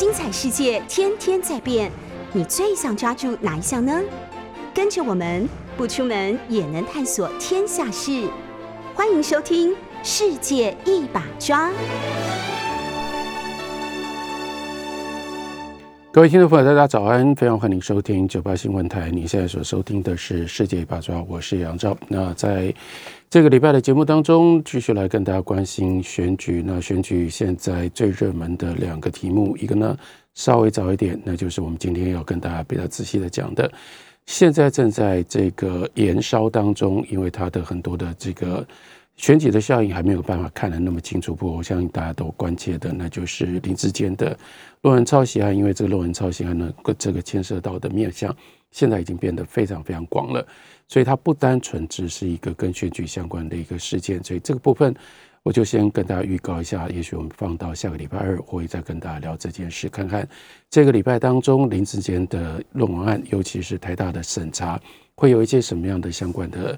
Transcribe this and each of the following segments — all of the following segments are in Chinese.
精彩世界天天在变，你最想抓住哪一项呢？跟着我们不出门也能探索天下事，欢迎收听《世界一把抓》。各位听众朋友，大家早安！非常欢迎收听九八新闻台。你现在所收听的是《世界一把抓》，我是杨照。那在这个礼拜的节目当中，继续来跟大家关心选举。那选举现在最热门的两个题目，一个呢稍微早一点，那就是我们今天要跟大家比较仔细的讲的，现在正在这个延烧当中，因为它的很多的这个。选举的效应还没有办法看得那么清楚，不过我相信大家都关切的，那就是林志坚的论文抄袭案。因为这个论文抄袭案呢，这个牵涉到的面向现在已经变得非常非常广了，所以它不单纯只是一个跟选举相关的一个事件。所以这个部分，我就先跟大家预告一下，也许我们放到下个礼拜二，我会再跟大家聊这件事，看看这个礼拜当中林志坚的论文案，尤其是台大的审查，会有一些什么样的相关的。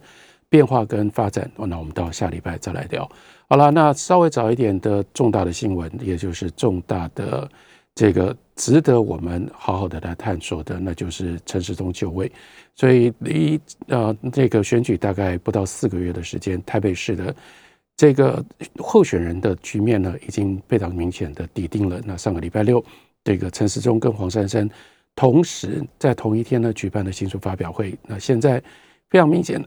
变化跟发展，那我们到下礼拜再来聊。好了，那稍微早一点的重大的新闻，也就是重大的这 个值得我们好好的来探索的，那就是陈时中就位。所以离呃这个选举大概不到四个月的时间，台北市的这个候选人的局面呢，已经非常明显的底定了。那上个礼拜六，这个陈时中跟黄珊珊同时在同一天呢举办的新书发表会，那现在非常明显。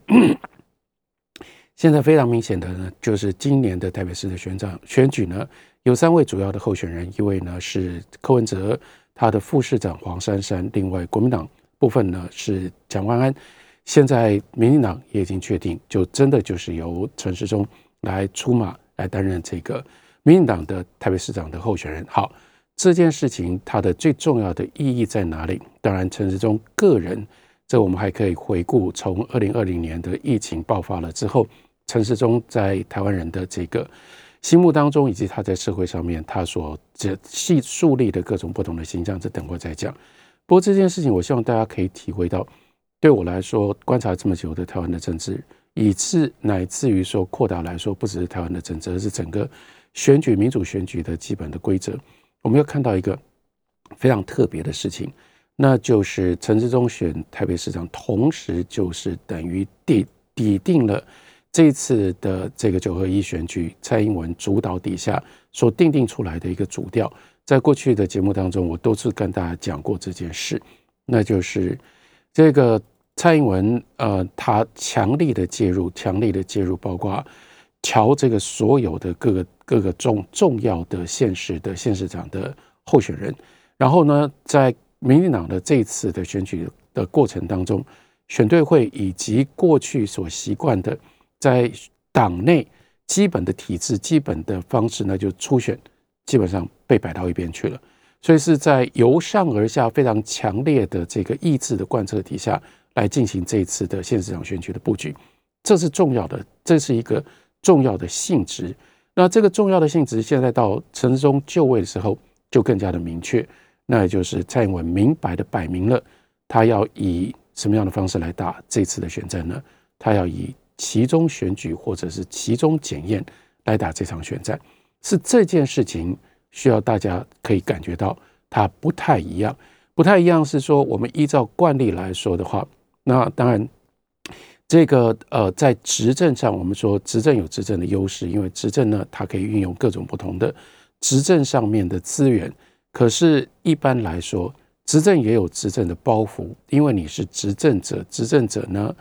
现在非常明显的呢，就是今年的台北市的选长选举呢，有三位主要的候选人，一位呢是柯文哲，他的副市长黄珊珊，另外国民党部分呢是蒋万安。现在民进党也已经确定，就真的就是由陈时中来出马来担任这个民进党的台北市长的候选人。好，这件事情它的最重要的意义在哪里？当然，陈时中个人，这我们还可以回顾从二零二零年的疫情爆发了之后。陈时中在台湾人的这个心目当中，以及他在社会上面他所这系树立的各种不同的形象，这等会再讲。不过这件事情，我希望大家可以体会到，对我来说，观察这么久的台湾的政治，以至乃至于说扩大来说，不只是台湾的政治，而是整个选举民主选举的基本的规则。我们要看到一个非常特别的事情，那就是陈志忠选台北市长，同时就是等于底底定了。这一次的这个九合一选举，蔡英文主导底下所定定出来的一个主调，在过去的节目当中，我多次跟大家讲过这件事，那就是这个蔡英文呃，他强力的介入，强力的介入，包括乔这个所有的各个各个重重要的县市的县市长的候选人，然后呢，在民进党的这次的选举的过程当中，选对会以及过去所习惯的。在党内基本的体制、基本的方式呢，就初选基本上被摆到一边去了。所以是在由上而下非常强烈的这个意志的贯彻底下来进行这一次的县市长选举的布局，这是重要的，这是一个重要的性质。那这个重要的性质，现在到陈时中就位的时候就更加的明确，那也就是蔡英文明白的摆明了，他要以什么样的方式来打这次的选战呢？他要以。其中选举或者是其中检验来打这场选战，是这件事情需要大家可以感觉到它不太一样，不太一样是说我们依照惯例来说的话，那当然这个呃在执政上，我们说执政有执政的优势，因为执政呢它可以运用各种不同的执政上面的资源，可是一般来说执政也有执政的包袱，因为你是执政者，执政者呢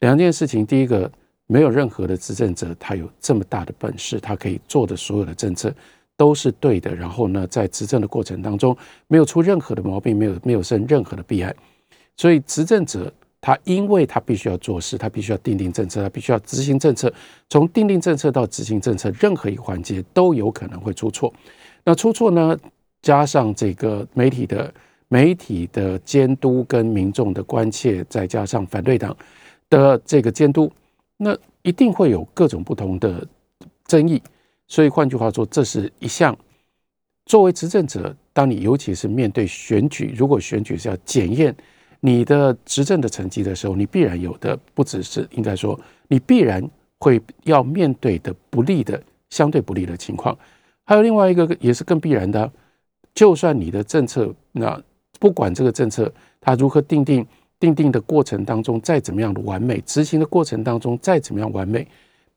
两件事情，第一个。没有任何的执政者，他有这么大的本事，他可以做的所有的政策都是对的。然后呢，在执政的过程当中，没有出任何的毛病，没有没有生任何的弊案。所以，执政者他因为他必须要做事，他必须要定定政策，他必须要执行政策。从定定政策到执行政策，任何一个环节都有可能会出错。那出错呢，加上这个媒体的媒体的监督跟民众的关切，再加上反对党的这个监督。那一定会有各种不同的争议，所以换句话说，这是一项作为执政者，当你尤其是面对选举，如果选举是要检验你的执政的成绩的时候，你必然有的不只是应该说，你必然会要面对的不利的相对不利的情况，还有另外一个也是更必然的，就算你的政策，那不管这个政策它如何定定，定定的过程当中再怎么样的完美，执行的过程当中再怎么样完美，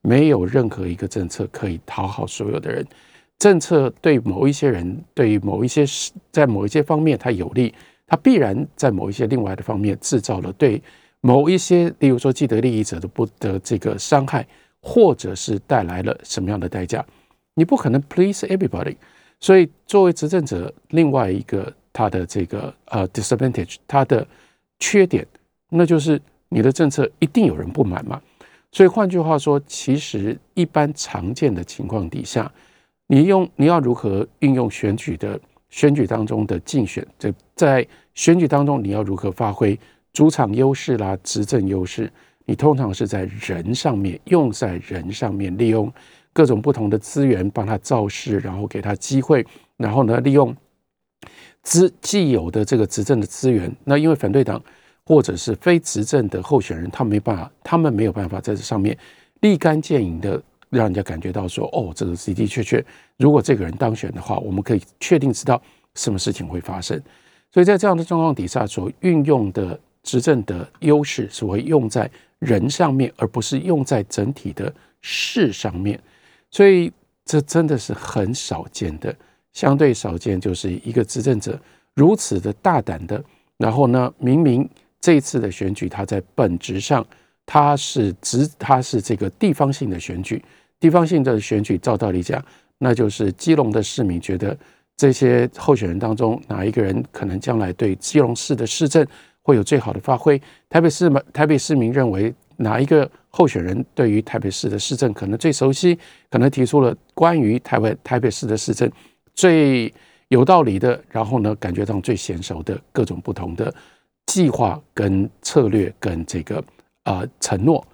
没有任何一个政策可以讨好所有的人。政策对某一些人，对于某一些在某一些方面它有利，它必然在某一些另外的方面制造了对某一些，例如说既得利益者的不得这个伤害，或者是带来了什么样的代价。你不可能 please everybody，所以作为执政者，另外一个他的这个呃 disadvantage，他的。缺点，那就是你的政策一定有人不满嘛。所以换句话说，其实一般常见的情况底下，你用你要如何运用选举的选举当中的竞选，在在选举当中你要如何发挥主场优势啦、执政优势，你通常是在人上面，用在人上面，利用各种不同的资源帮他造势，然后给他机会，然后呢，利用。资既有的这个执政的资源，那因为反对党或者是非执政的候选人，他没办法，他们没有办法在这上面立竿见影的让人家感觉到说，哦，这个的的确确，如果这个人当选的话，我们可以确定知道什么事情会发生。所以在这样的状况底下，所运用的执政的优势是会用在人上面，而不是用在整体的事上面。所以这真的是很少见的。相对少见，就是一个执政者如此的大胆的，然后呢，明明这次的选举，它在本质上它是执，他是这个地方性的选举，地方性的选举，照道理讲，那就是基隆的市民觉得这些候选人当中哪一个人可能将来对基隆市的市政会有最好的发挥？台北市台北市民认为哪一个候选人对于台北市的市政可能最熟悉，可能提出了关于台湾台北市的市政。最有道理的，然后呢，感觉上最娴熟的各种不同的计划跟策略跟这个啊、承诺，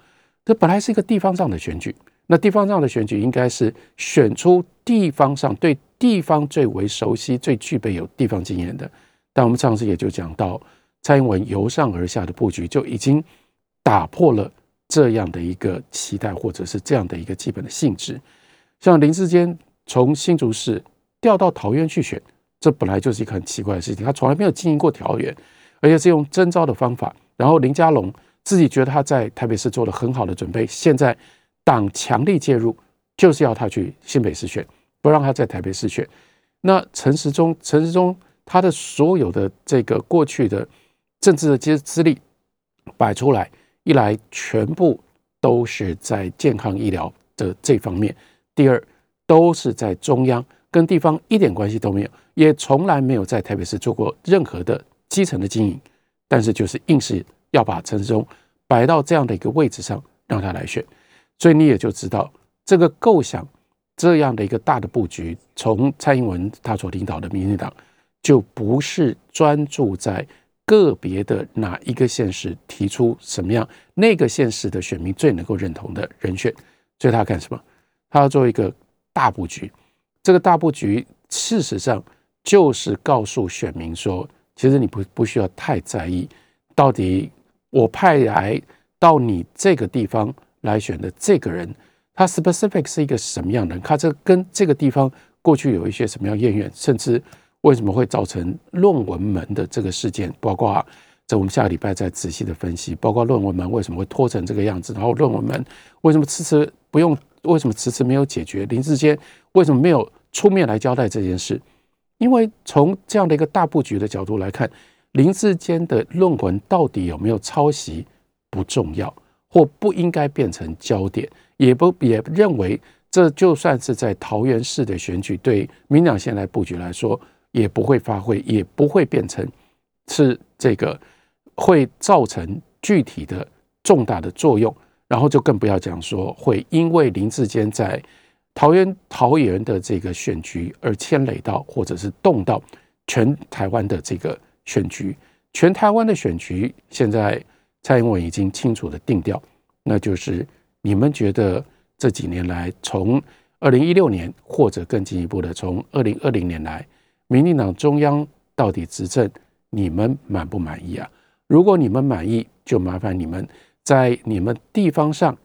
这本来是一个地方上的选举，那地方上的选举应该是选出地方上对地方最为熟悉、最具备有地方经验的。但我们上次也就讲到，蔡英文由上而下的布局就已经打破了这样的一个期待，或者是这样的一个基本的性质。像林志坚从新竹市。调到桃园去选，这本来就是一个很奇怪的事情。他从来没有经营过桃园，而且是用征召的方法。然后林佳龙自己觉得他在台北市做了很好的准备，现在党强力介入，就是要他去新北市选，不让他在台北市选。那陈时中，陈时中他的所有的这个过去的政治的资资历摆出来，一来全部都是在健康医疗的这方面，第二都是在中央。跟地方一点关系都没有，也从来没有在台北市做过任何的基层的经营，但是就是硬是要把陈时中摆到这样的一个位置上让他来选，所以你也就知道这个构想这样的一个大的布局，从蔡英文他所领导的民进党就不是专注在个别的哪一个县市提出什么样那个县市的选民最能够认同的人选，所以他要干什么？他要做一个大布局。这个大布局，事实上就是告诉选民说，其实你不不需要太在意，到底我派来到你这个地方来选的这个人，他 specific 是一个什么样的人？他这跟这个地方过去有一些什么样渊源，甚至为什么会造成论文门的这个事件？包括在我们下个礼拜再仔细的分析，包括论文门为什么会拖成这个样子，然后论文门为什么迟迟不用？为什么迟迟没有解决？林志坚为什么没有出面来交代这件事？因为从这样的一个大布局的角度来看，林志坚的论文到底有没有抄袭不重要，或不应该变成焦点，也不也认为这就算是在桃园市的选举，对民党现在布局来说，也不会发挥，也不会变成是这个会造成具体的重大的作用。然后就更不要讲说会因为林志坚在桃园桃园的这个选举而牵累到或者是动到全台湾的这个选举。全台湾的选举现在蔡英文已经清楚的定调，那就是你们觉得这几年来，从二零一六年或者更进一步的从二零二零年来，民进党中央到底执政，你们满不满意啊？如果你们满意，就麻烦你们。在你们地方上，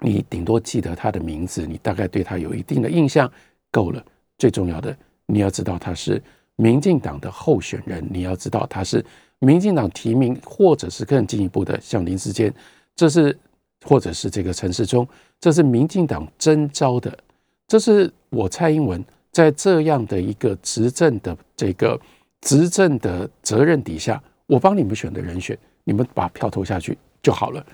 你顶多记得他的名字，你大概对他有一定的印象，够了。最重要的，你要知道他是民进党的候选人，你要知道他是民进党提名，或者是更进一步的，像林智坚，这是或者是这个陈时中，这是民进党征召的，这是我蔡英文在这样的一个执政的这个执政的责任底下，我帮你们选的人选，你们把票投下去就好了。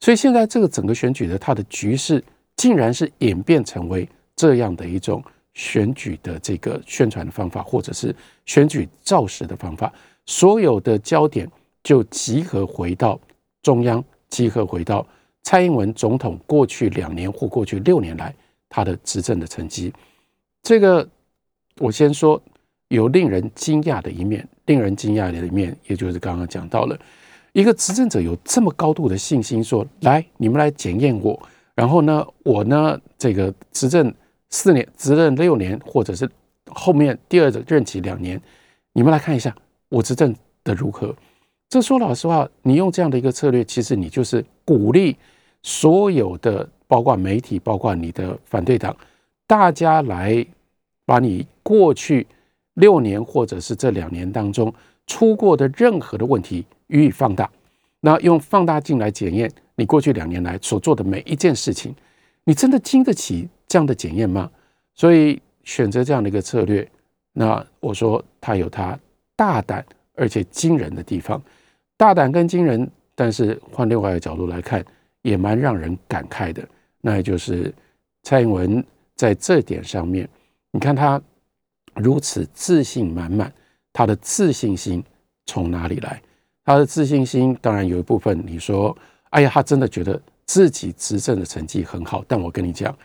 所以现在这个整个选举的它的局势，竟然是演变成为这样的一种选举的这个宣传的方法，或者是选举造势的方法，所有的焦点就集合回到中央，集合回到蔡英文总统过去两年或过去六年来他的执政的成绩。这个我先说有令人惊讶的一面，令人惊讶的一面，也就是刚刚讲到了。一个执政者有这么高度的信心，说：“来，你们来检验我。然后呢，我呢，这个执政四年、执政六年，或者是后面第二个任期两年，你们来看一下我执政的如何。”这说老实话，你用这样的一个策略，其实你就是鼓励所有的，包括媒体，包括你的反对党，大家来把你过去六年或者是这两年当中出过的任何的问题。予以放大，那用放大镜来检验你过去两年来所做的每一件事情，你真的经得起这样的检验吗？所以选择这样的一个策略，那我说他有他大胆而且惊人的地方，大胆跟惊人，但是换另外一个角度来看，也蛮让人感慨的。那也就是蔡英文在这点上面，你看他如此自信满满，他的自信心从哪里来？他的自信心当然有一部分，你说，哎呀，他真的觉得自己执政的成绩很好。但我跟你讲，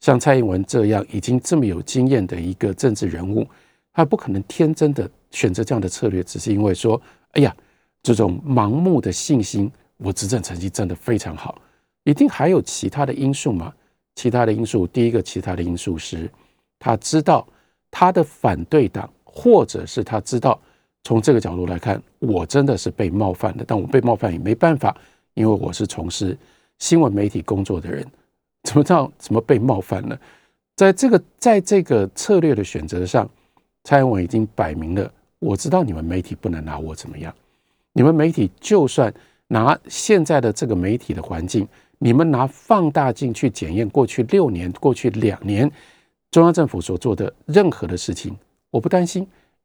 像蔡英文这样已经这么有经验的一个政治人物，他不可能天真的选择这样的策略，只是因为说，哎呀，这种盲目的信心，我执政成绩真的非常好，一定还有其他的因素嘛？其他的因素，第一个，其他的因素是，他知道他的反对党，或者是他知道。从这个角度来看，我真的是被冒犯的，但我被冒犯也没办法，因为我是从事新闻媒体工作的人，怎么知道怎么被冒犯呢？在这个在这个策略的选择上，蔡英文已经摆明了，我知道你们媒体不能拿我怎么样，你们媒体就算拿现在的这个媒体的环境，你们拿放大镜去检验过去六年、过去两年中央政府所做的任何的事情，我不担心。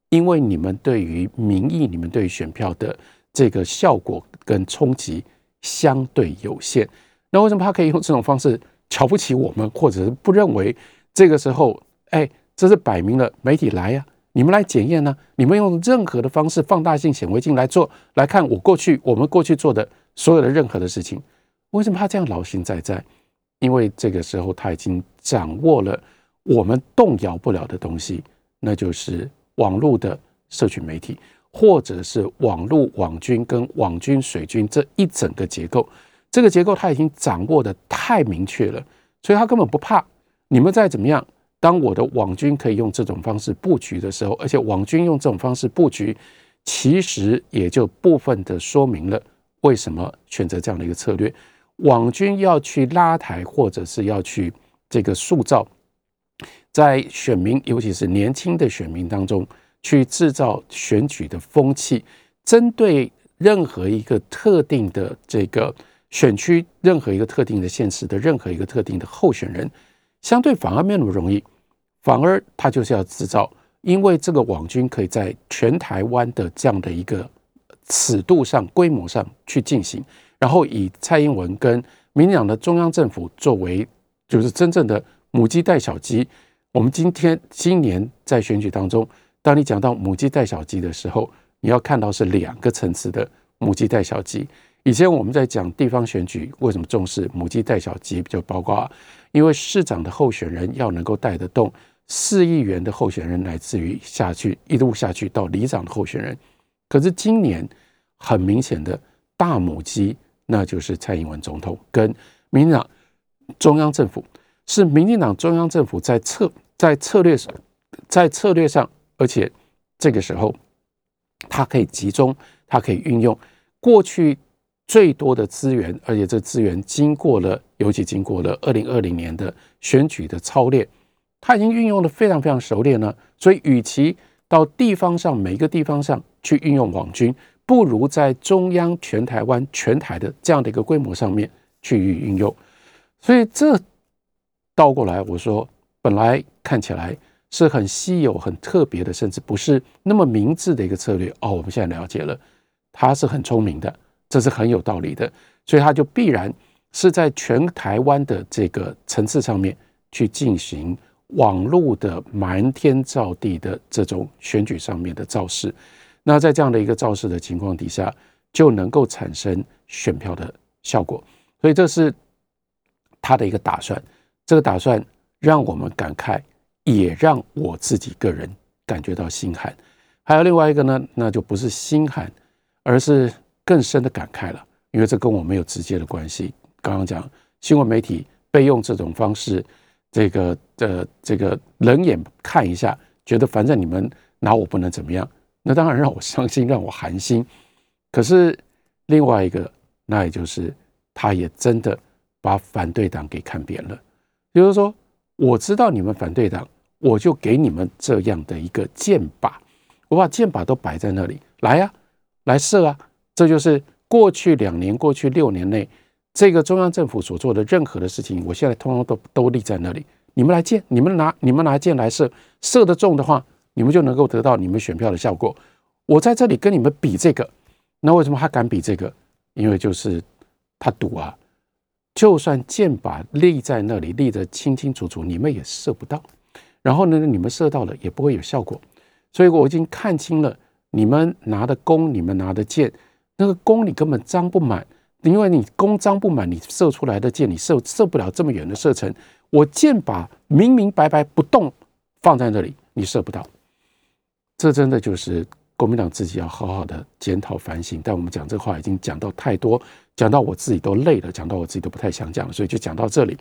因为你们对于民意、你们对于选票的这个效果跟冲击相对有限，那为什么他可以用这种方式瞧不起我们，或者是不认为这个时候，哎，这是摆明了媒体来呀，你们来检验呢？你们用任何的方式，放大镜、显微镜来做，来看我过去我们过去做的所有的任何的事情，为什么他这样劳心在在？因为这个时候他已经掌握了我们动摇不了的东西，那就是。网络的社群媒体，或者是网络网军跟网军水军这一整个结构，这个结构他已经掌握的太明确了，所以他根本不怕你们再怎么样。当我的网军可以用这种方式布局的时候，而且网军用这种方式布局，其实也就部分的说明了为什么选择这样的一个策略。网军要去拉抬，或者是要去这个塑造。在选民，尤其是年轻的选民当中，去制造选举的风气，针对任何一个特定的这个选区、任何一个特定的县市的任何一个特定的候选人，相对反而没那么容易。反而他就是要制造，因为这个网军可以在全台湾的这样的一个尺度上、规模上去进行，然后以蔡英文跟民进党的中央政府作为，就是真正的母鸡带小鸡。我们今天今年在选举当中，当你讲到母鸡带小鸡的时候，你要看到是两个层次的母鸡带小鸡。以前我们在讲地方选举，为什么重视母鸡带小鸡？就包括因为市长的候选人要能够带得动市议员的候选人，来自于下去一路下去到里长的候选人。可是今年很明显的大母鸡，那就是蔡英文总统跟民进党中央政府，是民进党中央政府在策。在策略上，在策略上，而且这个时候，它可以集中，它可以运用过去最多的资源，而且这资源经过了，尤其经过了二零二零年的选举的操练，他已经运用的非常非常熟练了。所以，与其到地方上每一个地方上去运用网军，不如在中央全台湾全台的这样的一个规模上面去运用。所以，这倒过来我说，本来看起来是很稀有、很特别的，甚至不是那么明智的一个策略。哦，我们现在了解了，他是很聪明的，这是很有道理的。所以，他就必然是在全台湾的这个层次上面去进行。网络的瞒天造地的这种选举上面的造势，那在这样的一个造势的情况底下，就能够产生选票的效果。所以这是他的一个打算。这个打算让我们感慨，也让我自己个人感觉到心寒。还有另外一个呢，那就不是心寒，而是更深的感慨了，因为这跟我没有直接的关系。刚刚讲新闻媒体被用这种方式。这个的这个冷眼看一下，觉得反正你们拿我不能怎么样，那当然让我伤心，让我寒心。可是另外一个，那也就是他也真的把反对党给看扁了。比如说，我知道你们反对党，我就给你们这样的一个箭靶，我把箭靶都摆在那里，来呀，来射啊！这就是过去两年、过去六年内。这个中央政府所做的任何的事情，我现在通通都都立在那里。你们来箭，你们拿你们拿箭来射，射得中的话，你们就能够得到你们选票的效果。我在这里跟你们比这个，那为什么他敢比这个？因为就是他赌啊，就算箭靶立在那里，立得清清楚楚，你们也射不到。然后呢，你们射到了也不会有效果。所以我已经看清了，你们拿的弓，你们拿的箭，那个弓你根本张不满。因为你弓张不满，你射出来的箭你射射不了这么远的射程。我箭靶明明白白不动放在那里，你射不到。这真的就是国民党自己要好好的检讨反省。但我们讲这话已经讲到太多，讲到我自己都累了，讲到我自己都不太想讲了，所以就讲到这里。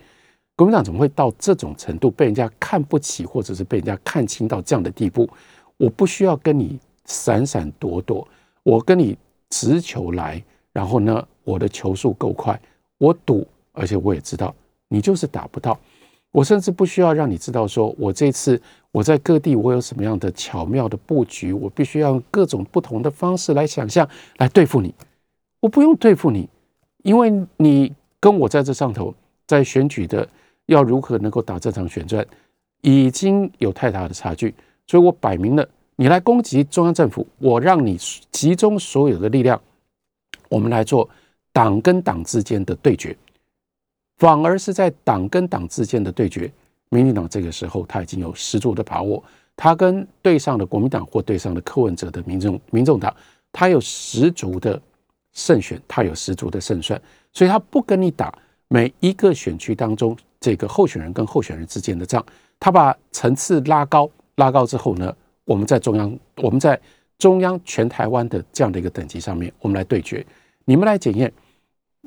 国民党怎么会到这种程度，被人家看不起，或者是被人家看轻到这样的地步？我不需要跟你闪闪躲躲，我跟你直球来，然后呢，我的球速够快，我赌，而且我也知道你就是打不到。我甚至不需要让你知道，说我这次我在各地我有什么样的巧妙的布局，我必须要用各种不同的方式来想象来对付你。我不用对付你，因为你跟我在这上头在选举的要如何能够打这场选战，已经有太大的差距。所以我摆明了，你来攻击中央政府，我让你集中所有的力量，我们来做。党跟党之间的对决，反而是在党跟党之间的对决，民进党这个时候他已经有十足的把握，他跟对上的国民党或对上的柯文哲的民众民众党，他有十足的胜选，他有十足的胜算，所以他不跟你打每一个选区当中这个候选人跟候选人之间的仗，他把层次拉高，拉高之后呢，我们在中央，我们在中央全台湾的这样的一个等级上面，我们来对决，你们来检验。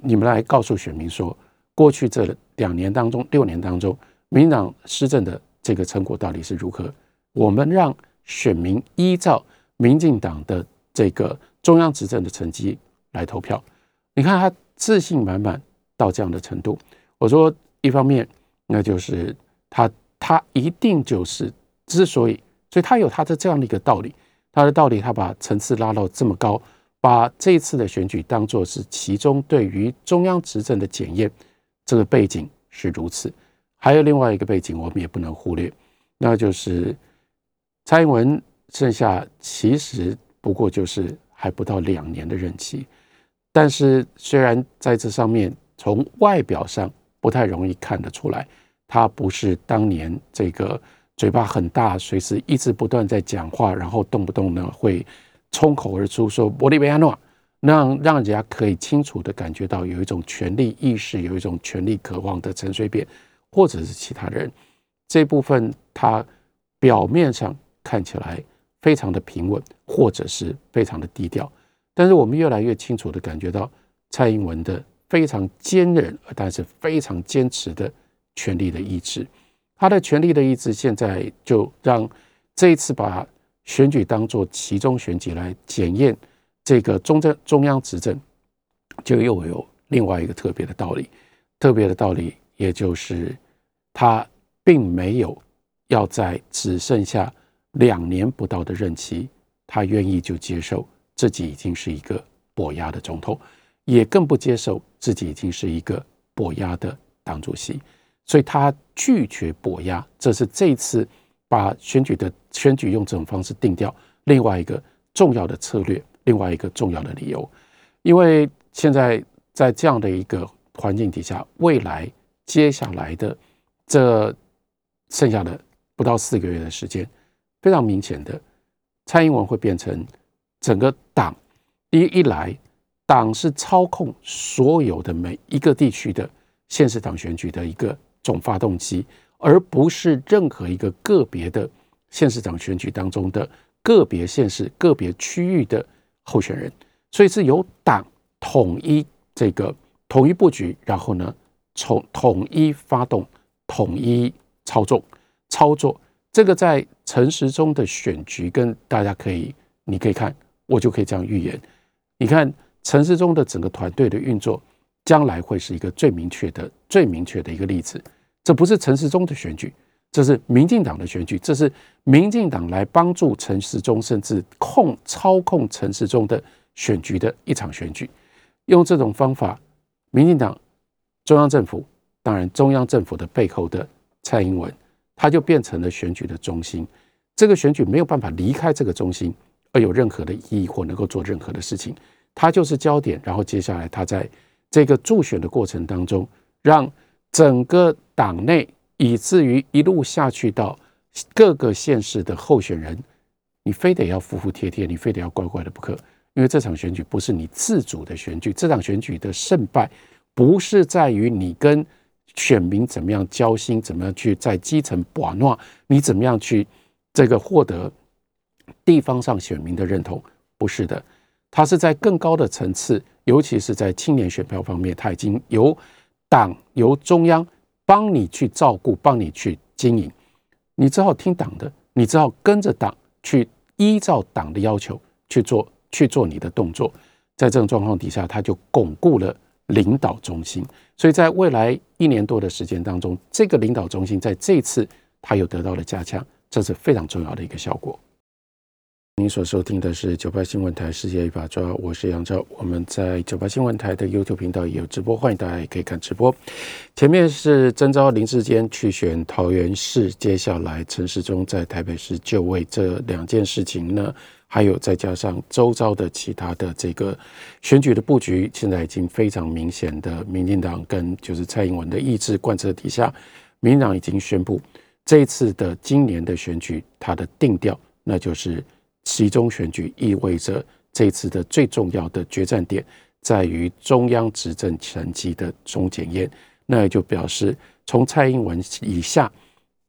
你们来告诉选民说，过去这两年当中、六年当中，民党施政的这个成果到底是如何？我们让选民依照民进党的这个中央执政的成绩来投票。你看他自信满满到这样的程度。我说，一方面，那就是他他一定就是之所以，所以他有他的这样的一个道理，他的道理，他把层次拉到这么高。把这一次的选举当作是其中对于中央执政的检验，这个背景是如此。还有另外一个背景，我们也不能忽略，那就是蔡英文剩下其实不过就是还不到两年的任期。但是虽然在这上面从外表上不太容易看得出来，他不是当年这个嘴巴很大，随时一直不断在讲话，然后动不动呢会。冲口而出说玻利维亚诺，让让人家可以清楚地感觉到有一种权力意识，有一种权力渴望的陈水扁，或者是其他人，这部分他表面上看起来非常的平稳，或者是非常的低调，但是我们越来越清楚地感觉到蔡英文的非常坚韧，但是非常坚持的权力的意志，他的权力的意志现在就让这一次把。选举当做其中选举来检验这个中正中央执政，就又有另外一个特别的道理。特别的道理，也就是他并没有要在只剩下两年不到的任期，他愿意就接受自己已经是一个跛鸭的总统，也更不接受自己已经是一个跛鸭的党主席，所以他拒绝跛鸭，这是这次把选举的选举用这种方式定掉另外一个重要的策略，另外一个重要的理由，因为现在在这样的一个环境底下，未来接下来的这剩下的不到四个月的时间，非常明显的，蔡英文会变成整个党第一一来，党是操控所有的每一个地区的县市长选举的一个总发动机，而不是任何一个个别的县市长选举当中的个别县市、个别区域的候选人，所以是由党统一这个统一布局，然后呢，从统一发动、统一操纵。操作这个在陈时中的选举，跟大家可以，你可以看，我就可以这样预言。你看陈时中的整个团队的运作，将来会是一个最明确的、最明确的一个例子。这不是陈时中的选举，这是民进党的选举，这是民进党来帮助陈时中，甚至控操控陈时中的选举的一场选举。用这种方法，民进党中央政府，当然中央政府的背后的蔡英文。他就变成了选举的中心，这个选举没有办法离开这个中心而有任何的意义或能够做任何的事情，他就是焦点。然后接下来他在这个助选的过程当中，让整个党内以至于一路下去到各个县市的候选人，你非得要服服帖帖，你非得要乖乖的不可，因为这场选举不是你自主的选举，这场选举的胜败不是在于你跟。选民怎么样交心？怎么样去在基层把诺？你怎么样去这个获得地方上选民的认同？不是的，他是在更高的层次，尤其是在青年选票方面，他已经由党由中央帮你去照顾，帮你去经营，你只好听党的，你只好跟着党去依照党的要求去做，去做你的动作。在这种状况底下，他就巩固了。领导中心，所以在未来一年多的时间当中，这个领导中心在这次它又得到了加强，这是非常重要的一个效果。您所收听的是九八新闻台世界一把抓，我是杨照。我们在九八新闻台的 YouTube 频道也有直播，欢迎大家也可以看直播。前面是征召林智坚去选桃园市，接下来陈时中在台北市就位，这两件事情呢，还有再加上周遭的其他的这个选举的布局，现在已经非常明显的，民进党跟就是蔡英文的意志贯彻底下，民进党已经宣布这一次的今年的选举，它的定调，那就是其中选举，意味着这次的最重要的决战点在于中央执政成绩的总检验，那也就表示从蔡英文以下。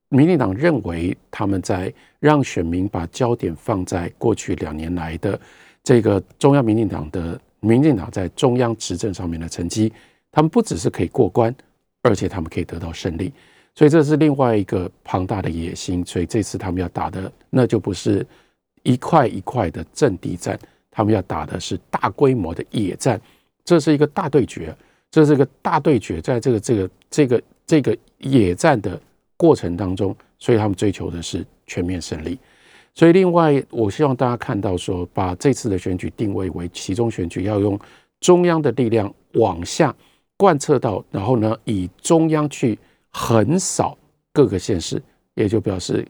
民进党认为，他们在让选民把焦点放在过去两年来的这个中央民进党的民进党在中央执政上面的成绩，他们不只是可以过关，而且他们可以得到胜利。所以这是另外一个庞大的野心。所以这次他们要打的，那就不是一块一块的阵地战，他们要打的是大规模的野战。这是一个大对决，这是一个大对决，在这个这个这个这个野战的。过程当中，所以他们追求的是全面胜利。所以，另外，我希望大家看到说，把这次的选举定位为期中选举，要用中央的力量往下贯彻到，然后呢，以中央去横扫各个县市，也就表示，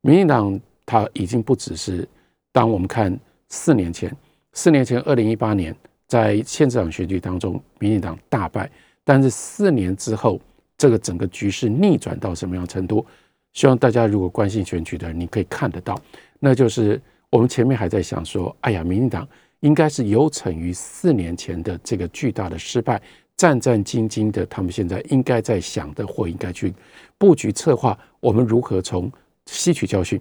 民进党他已经不只是当我们看四年前，四年前二零一八年在县长选举当中，民进党大败，但是四年之后。这个整个局势逆转到什么样程度？希望大家如果关心选举的人，你可以看得到，那就是我们前面还在想说，哎呀，民进党应该是有成于四年前的这个巨大的失败，战战兢兢的，他们现在应该在想的或应该去布局策划，我们如何从吸取教训，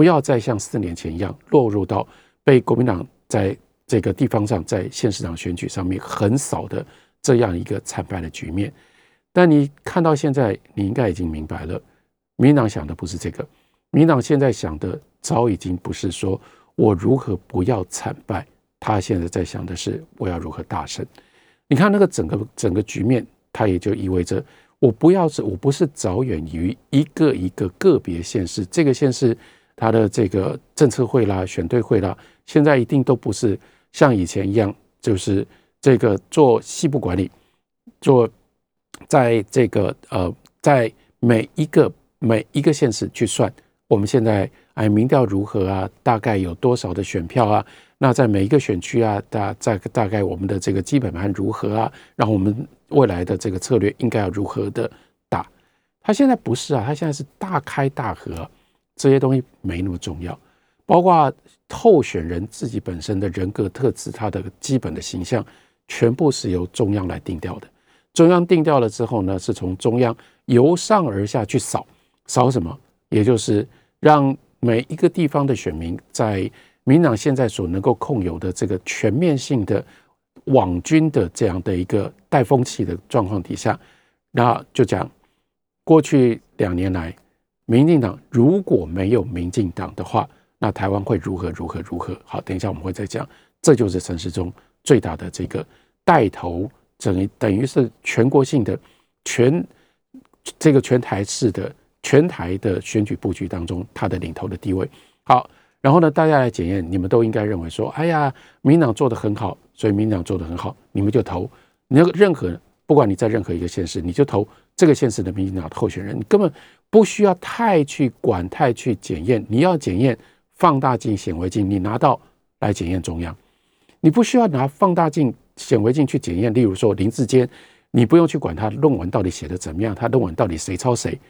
不要再像四年前一样落入到被国民党在这个地方上在县市长选举上面横扫的这样一个惨败的局面。但你看到现在，你应该已经明白了，民党想的不是这个，民党现在想的早已经不是说我如何不要惨败，他现在在想的是我要如何大胜。你看那个整个整个局面，它也就意味着我不要是，我不是着眼于一个一个个别县市，这个县市它的这个政策会啦、选对会啦，现在一定都不是像以前一样，就是这个做细部管理，做在这个呃，在每一个每一个县市去算，我们现在哎民调如何啊？大概有多少的选票啊？那在每一个选区啊，大在大概我们的这个基本盘如何啊？然后我们未来的这个策略应该要如何的打？他现在不是啊，他现在是大开大合，这些东西没那么重要。包括候选人自己本身的人格特质，他的基本的形象，全部是由中央来定调的。中央定调了之后呢，是从中央由上而下去扫，扫什么？也就是让每一个地方的选民在。民党现在所能够控有的这个全面性的网军的这样的一个带风气的状况底下，那就讲过去两年来，民进党如果没有民进党的话，那台湾会如何如何如何？好，等一下我们会再讲。这就是陈时中最大的这个带头，等于等于是全国性的全这个全台式的全台的选举布局当中，他的领头的地位。好。然后呢，大家来检验，你们都应该认为说，哎呀，民进党做得很好，所以民进党做得很好，你们就投。你要任何，不管你在任何一个县市，你就投这个县市的民进党的候选人，你根本不需要太去管，太去检验。你要检验放大镜、显微镜，你拿到来检验中央，你不需要拿放大镜、显微镜去检验。例如说林志坚，你不用去管他论文到底写的怎么样，他论文到底谁抄谁，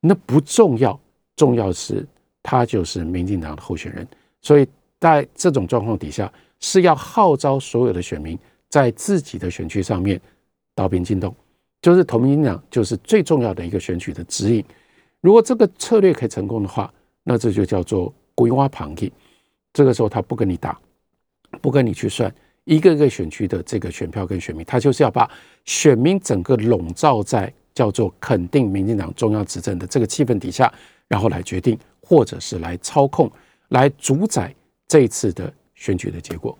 那不重要，重要是。他就是民进党的候选人，所以在这种状况底下，是要号召所有的选民在自己的选区上面刀兵进洞，就是投民进党，就是最重要的一个选举的指引。如果这个策略可以成功的话，那这就叫做鬼挖旁地。这个时候他不跟你打，不跟你去算一个一个选区的这个选票跟选民，他就是要把选民整个笼罩在叫做肯定民进党中央执政的这个气氛底下，然后来决定。或者是来操控、来主宰这一次的选举的结果，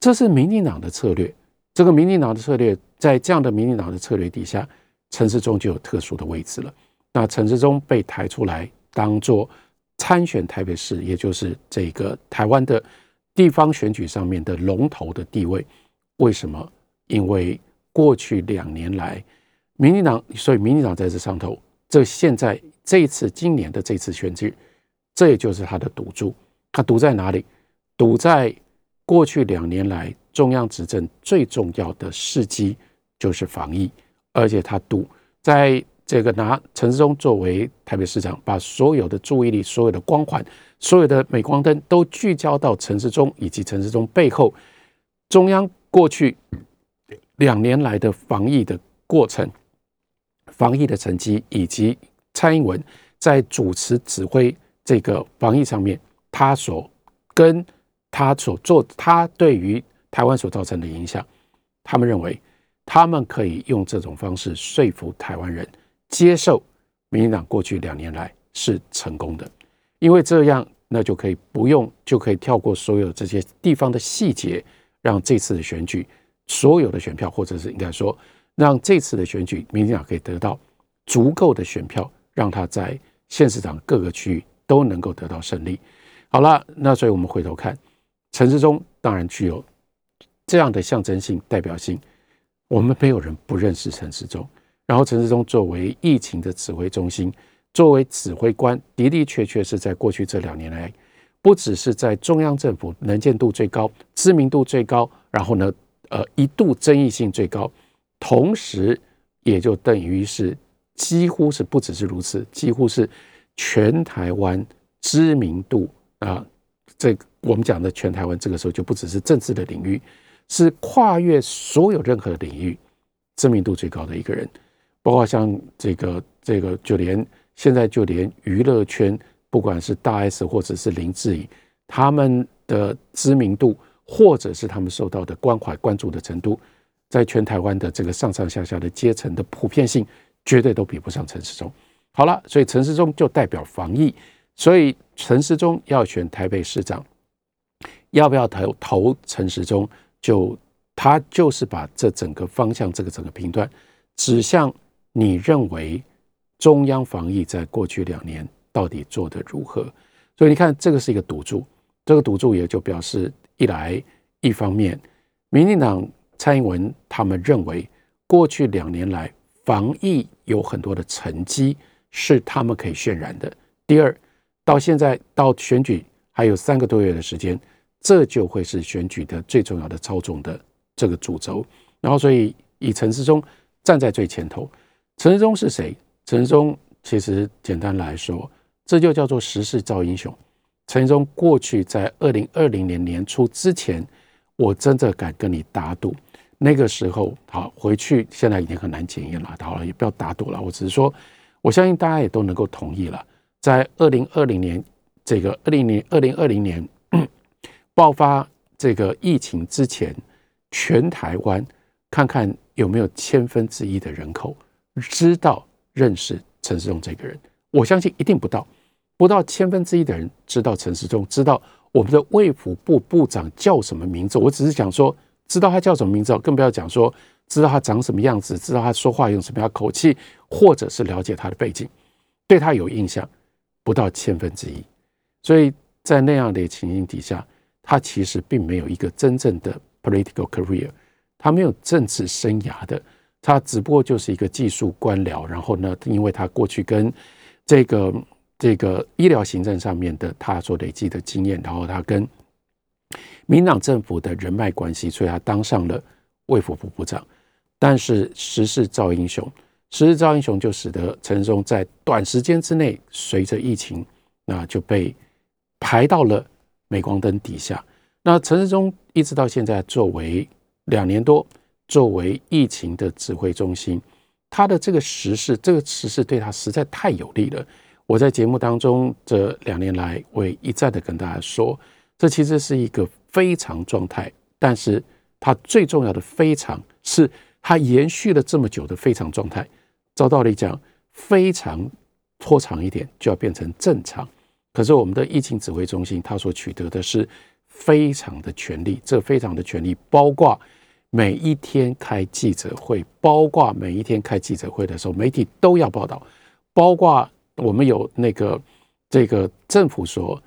这是民进党的策略。这个民进党的策略，在这样的民进党的策略底下，陈世忠就有特殊的位置了。那陈世忠被抬出来当做参选台北市，也就是这个台湾的地方选举上面的龙头的地位。为什么？因为过去两年来，民进党，所以民进党在这上头，这现在。这一次今年的这次选举，这也就是他的赌注。他赌在哪里？赌在过去两年来中央执政最重要的事迹就是防疫，而且他赌在这个拿陈世忠作为台北市长，把所有的注意力、所有的光环、所有的镁光灯都聚焦到陈世忠以及陈世忠背后中央过去两年来的防疫的过程、防疫的成绩以及。蔡英文在主持指挥这个防疫上面，他所跟他所做，他对于台湾所造成的影响，他们认为他们可以用这种方式说服台湾人接受民进党过去两年来是成功的，因为这样那就可以不用就可以跳过所有这些地方的细节，让这次的选举所有的选票，或者是应该说让这次的选举民进党可以得到足够的选票。让他在县市长各个区域都能够得到胜利。好了，那所以我们回头看，陈时中当然具有这样的象征性代表性。我们没有人不认识陈世忠。然后陈世忠作为疫情的指挥中心，作为指挥官，的的确确是在过去这两年来，不只是在中央政府能见度最高、知名度最高，然后呢，呃，一度争议性最高，同时也就等于是。几乎是不只是如此，几乎是全台湾知名度啊，这我们讲的全台湾，这个时候就不只是政治的领域，是跨越所有任何领域知名度最高的一个人，包括像这个这个，就连现在就连娱乐圈，不管是大 S 或者是林志颖，他们的知名度或者是他们受到的关怀关注的程度，在全台湾的这个上上下下的阶层的普遍性。绝对都比不上陈时中。好了，所以陈时中就代表防疫，所以陈时中要选台北市长，要不要投投陈时中？就他就是把这整个方向，这个整个频段指向你认为中央防疫在过去两年到底做得如何？所以你看，这个是一个赌注，这个赌注也就表示，一来一方面，民进党蔡英文他们认为过去两年来防疫有很多的成绩是他们可以渲染的。第二，到现在到选举还有三个多月的时间，这就会是选举的最重要的操纵的这个主轴。然后，所以以陈世忠站在最前头。陈世忠是谁？陈世忠其实简单来说，这就叫做时势造英雄。陈世忠过去在二零二零年年初之前，我真的敢跟你打赌，那个时候好回去，现在已经很难检验了。好了，也不要打赌了。我只是说，我相信大家也都能够同意了，在二零二零年这个二零年二零二零年爆发这个疫情之前，全台湾看看有没有千分之一的。人口。知道认识陈世忠这个人，我相信一定不到不到千分之一的。人知道陈世忠，知道我们的。卫福部部长叫什么名字。我只是讲说，知道他叫什么名字，更不要讲说知道他长什么样子，知道他说话用什么样口气，或者是了解他的。背景，对他有印象，不到千分之一。所以在那样的。情形底下，他其实并没有一个真正的 political career，他没有政治生涯的。他只不过就是一个技术官僚，然后呢，因为他过去跟这个这个医疗行政上面的他所累积的经验，然后他跟民党政府的人脉关系，所以他当上了卫福部部长。但是时势造英雄，时势造英雄就使得陈松在短时间之内，随着疫情，那就被排到了镁光灯底下。那陈世忠一直到现在作为两年多。作为疫情的指挥中心，他的这个时事，这个时事对他实在太有利了。我在节目当中这两年来，我也一再的跟大家说，这其实是一个非常状态，但是它最重要的非常是它延续了这么久的非常状态。照道理讲，非常拖长一点就要变成正常，可是我们的疫情指挥中心，它所取得的是非常的权力，这非常的权力包括。每一天开记者会，包括每一天开记者会的时候，媒体都要报道。包括我们有那个这个政府所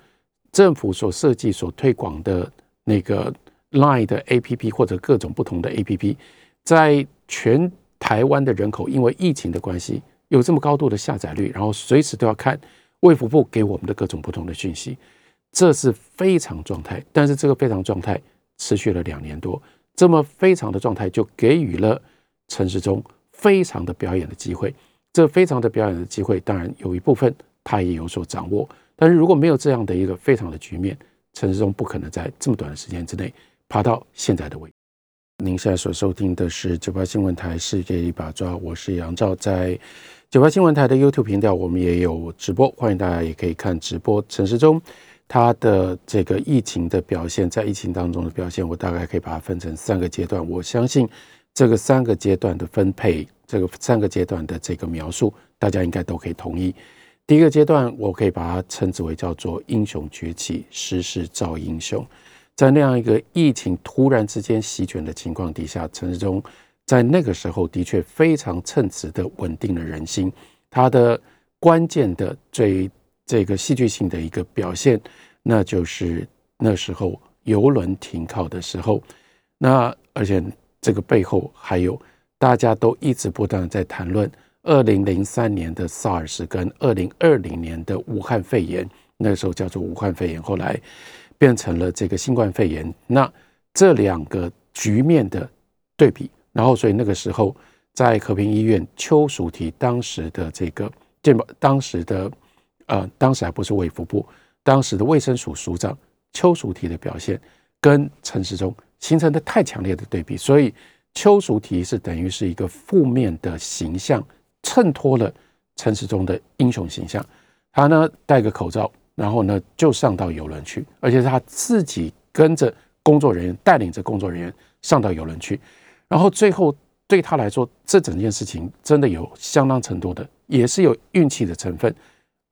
政府所设计、所推广的那个 Line 的 APP 或者各种不同的 APP，在全台湾的人口因为疫情的关系有这么高度的下载率，然后随时都要看卫福部给我们的各种不同的讯息，这是非常状态。但是这个非常状态持续了两年多。这么非常的状态，就给予了陈时中非常的表演的机会。这非常的表演的机会，当然有一部分他也有所掌握。但是如果没有这样的一个非常的局面，陈时中不可能在这么短的时间之内爬到现在的位置。您现在所收听的是九八新闻台《世界一把抓》，我是杨照，在九八新闻台的 YouTube 频道，我们也有直播，欢迎大家也可以看直播。陈时中。他的这个疫情的表现，在疫情当中的表现，我大概可以把它分成三个阶段。我相信这个三个阶段的分配，这个三个阶段的这个描述，大家应该都可以同意。第一个阶段，我可以把它称之为叫做英雄崛起，时势造英雄。在那样一个疫情突然之间席卷的情况底下，陈时中在那个时候的确非常称职的稳定了人心。他的关键的最。这个戏剧性的一个表现，那就是那时候邮轮停靠的时候，那而且这个背后还有大家都一直不断的在谈论二零零三年的 SARS 跟二零二零年的武汉肺炎，那时候叫做武汉肺炎，后来变成了这个新冠肺炎。那这两个局面的对比，然后所以那个时候在和平医院邱淑媞当时的这个健保当时的。呃，当时还不是卫福部，当时的卫生署署长邱淑媞的表现跟陈时中形成的太强烈的对比，所以邱淑媞是等于是一个负面的形象，衬托了陈时中的英雄形象。他呢戴个口罩，然后呢就上到游轮去，而且他自己跟着工作人员带领着工作人员上到游轮去，然后最后对他来说，这整件事情真的有相当程度的，也是有运气的成分。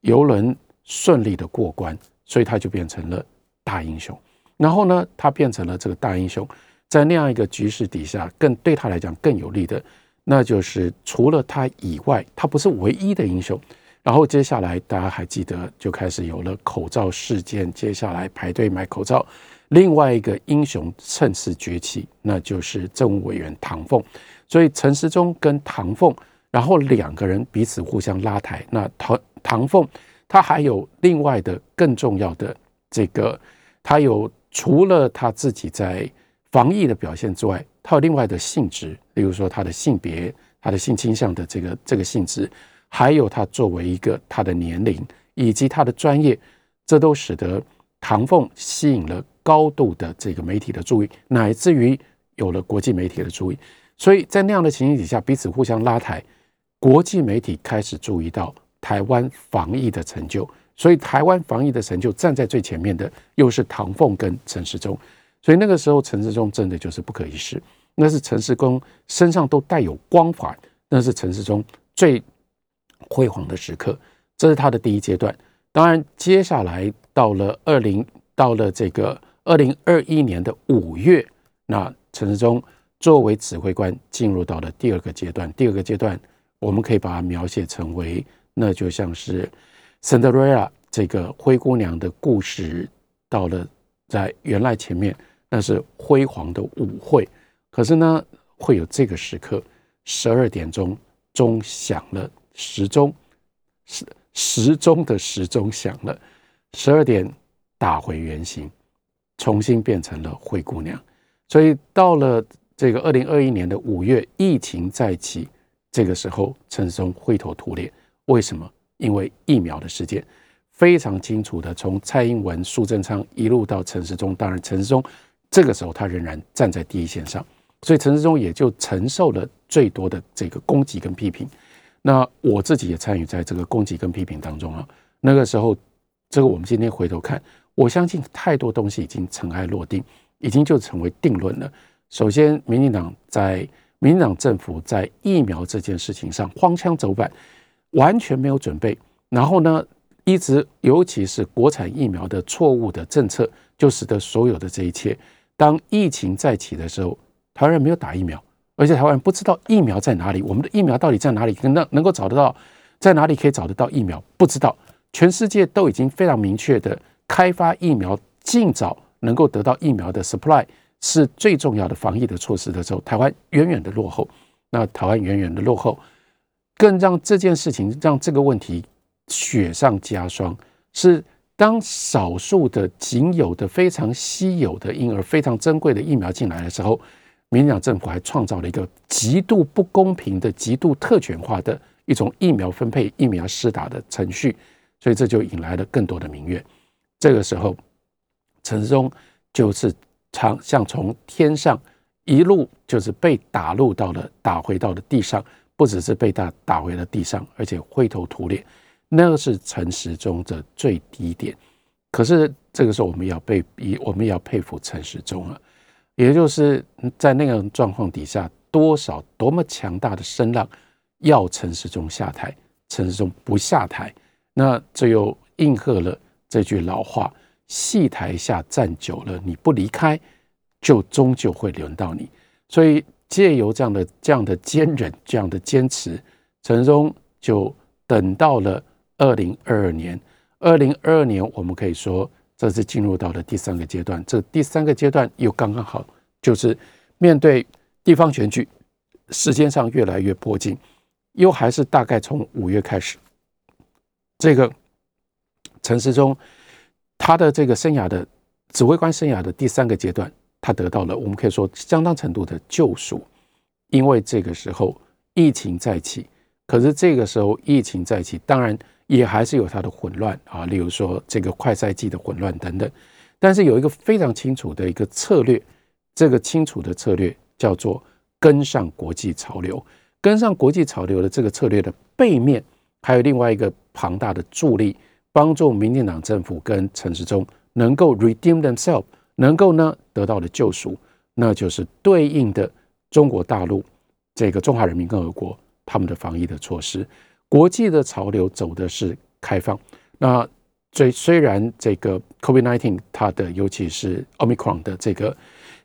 游轮顺利的过关，所以他就变成了大英雄。然后呢，他变成了这个大英雄，在那样一个局势底下，更对他来讲更有利的，那就是除了他以外，他不是唯一的英雄。然后接下来大家还记得，就开始有了口罩事件，接下来排队买口罩。另外一个英雄趁势崛起，那就是政务委员唐凤。所以陈时中跟唐凤，然后两个人彼此互相拉抬。那唐唐凤他还有另外的更重要的这个，他有除了他自己在防疫的表现之外，他有另外的性质，例如说他的性别、他的性倾向的这个这个性质，还有他作为一个他的年龄以及他的专业，这都使得唐凤吸引了高度的这个媒体的注意，乃至于有了国际媒体的注意。所以在那样的情形底下，彼此互相拉抬，国际媒体开始注意到台湾防疫的成就。所以台湾防疫的成就站在最前面的，又是唐凤跟陈时中。所以那个时候，陈时中真的就是不可一世。那是陈时中身上都带有光环，那是陈时中最辉煌的时刻。这是他的第一阶段。当然，接下来到了二零，到了这个二零二一年的五月，那陈时中。作为指挥官，进入到了第二个阶段。第二个阶段，我们可以把它描写成为，那就像是《Cinderella》这个灰姑娘的故事，到了在原来前面那是辉煌的舞会，可是呢，会有这个时刻，十二点钟钟响了，时钟时时钟的时钟响了，十二点打回原形，重新变成了灰姑娘。所以到了。这个二零二一年的五月，疫情再起，这个时候陈时中灰头土脸。为什么？因为疫苗的事件非常清楚的，从蔡英文、苏贞昌一路到陈时中。当然，陈时中这个时候他仍然站在第一线上，所以陈时中也就承受了最多的这个攻击跟批评。那我自己也参与在这个攻击跟批评当中啊。那个时候，这个我们今天回头看，我相信太多东西已经尘埃落定，已经就成为定论了。首先，民进党在民进党政府在疫苗这件事情上荒腔走板，完全没有准备。然后呢，一直尤其是国产疫苗的错误的政策，就使得所有的这一切，当疫情再起的时候，台湾人没有打疫苗，而且台湾人不知道疫苗在哪里，我们的疫苗到底在哪里？能能够找得到，在哪里可以找得到疫苗？不知道。全世界都已经非常明确的开发疫苗，尽早能够得到疫苗的 supply。是最重要的防疫的措施的时候，台湾远远的落后。那台湾远远的落后，更让这件事情让这个问题雪上加霜。是当少数的仅有的非常稀有的婴儿、非常珍贵的疫苗进来的时候，民进党政府还创造了一个极度不公平的、极度特权化的一种疫苗分配、疫苗施打的程序，所以这就引来了更多的民怨。这个时候，陈时中就是。长像从天上一路就是被打入到了打回到了地上，不只是被打打回了地上，而且灰头土脸，那个是陈时中的最低点。可是这个时候我们要被以我们也要佩服陈时中啊，也就是在那个状况底下，多少多么强大的声浪要陈时中下台，陈时中不下台，那这又应和了这句老话。戏台下站久了，你不离开，就终究会轮到你。所以借由这样的这样的坚忍，这样的坚持，陈时中就等到了二零二二年。二零二二年，我们可以说这是进入到了第三个阶段。这第三个阶段又刚刚好，就是面对地方选举，时间上越来越迫近，又还是大概从五月开始，这个陈时中。他的这个生涯的指挥官生涯的第三个阶段，他得到了我们可以说相当程度的救赎，因为这个时候疫情再起，可是这个时候疫情再起，当然也还是有它的混乱啊，例如说这个快赛季的混乱等等，但是有一个非常清楚的一个策略，这个清楚的策略叫做跟上国际潮流，跟上国际潮流的这个策略的背面，还有另外一个庞大的助力。帮助民进党政府跟陈时中能够 redeem themselves，能够呢得到的救赎，那就是对应的中国大陆这个中华人民共和国他们的防疫的措施。国际的潮流走的是开放，那虽虽然这个 COVID-19 它的尤其是 Omicron 的这个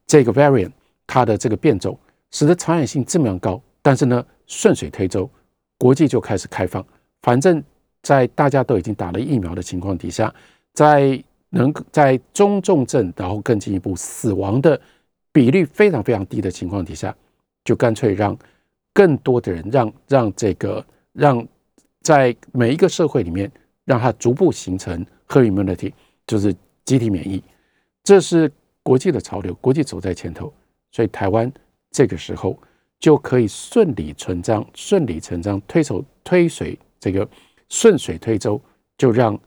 这个 variant 它的这个变种使得传染性这么样高。但是呢，顺水推舟，国际就开始开放。反正，在大家都已经打了疫苗的情况底下，在能在中重症，然后更进一步死亡的比率非常非常低的情况底下，就干脆让更多的人，让让这个让在每一个社会里面，让它逐步形成 herd immunity，就是集体免疫。这是国际的潮流，国际走在前头，所以台湾这个时候。就可以顺理成章、顺理成章推手推水，这个顺水推舟，就让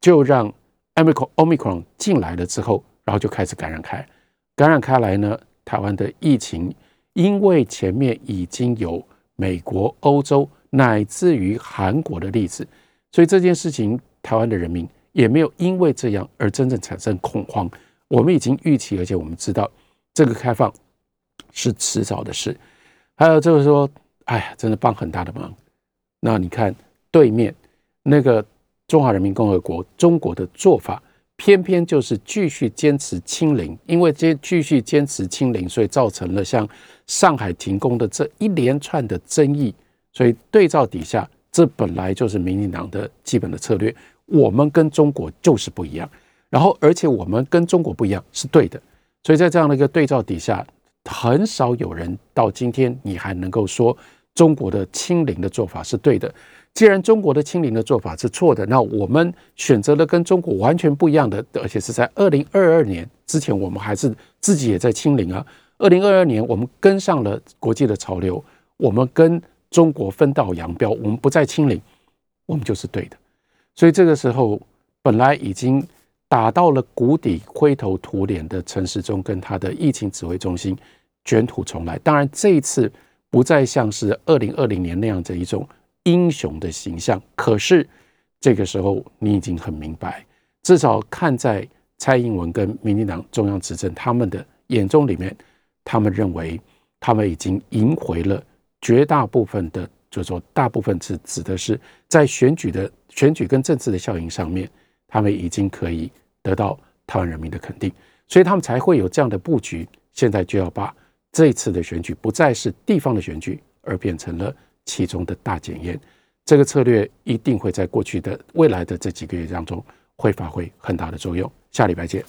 就让 Omicron Omicron 进来了之后，然后就开始感染开，感染开来呢，台湾的疫情因为前面已经有美国、欧洲乃至于韩国的例子，所以这件事情台湾的人民也没有因为这样而真正产生恐慌。我们已经预期，而且我们知道这个开放。是迟早的事，还有就是说，哎呀，真的帮很大的忙。那你看对面那个中华人民共和国中国的做法，偏偏就是继续坚持清零，因为这继续坚持清零，所以造成了像上海停工的这一连串的争议。所以对照底下，这本来就是民进党的基本的策略。我们跟中国就是不一样，然后而且我们跟中国不一样是对的。所以在这样的一个对照底下。很少有人到今天，你还能够说中国的清零的做法是对的。既然中国的清零的做法是错的，那我们选择了跟中国完全不一样的，而且是在二零二二年之前，我们还是自己也在清零啊。二零二二年，我们跟上了国际的潮流，我们跟中国分道扬镳，我们不再清零，我们就是对的。所以这个时候，本来已经打到了谷底、灰头土脸的陈时中跟他的疫情指挥中心。卷土重来，当然这一次不再像是二零二零年那样的一种英雄的形象。可是这个时候，你已经很明白，至少看在蔡英文跟民进党中央执政他们的眼中里面，他们认为他们已经赢回了绝大部分的，就是说大部分是指的是在选举的选举跟政治的效应上面，他们已经可以得到台湾人民的肯定，所以他们才会有这样的布局。现在就要把。这次的选举不再是地方的选举，而变成了其中的大检验。这个策略一定会在过去的未来的这几个月当中会发挥很大的作用。下礼拜见。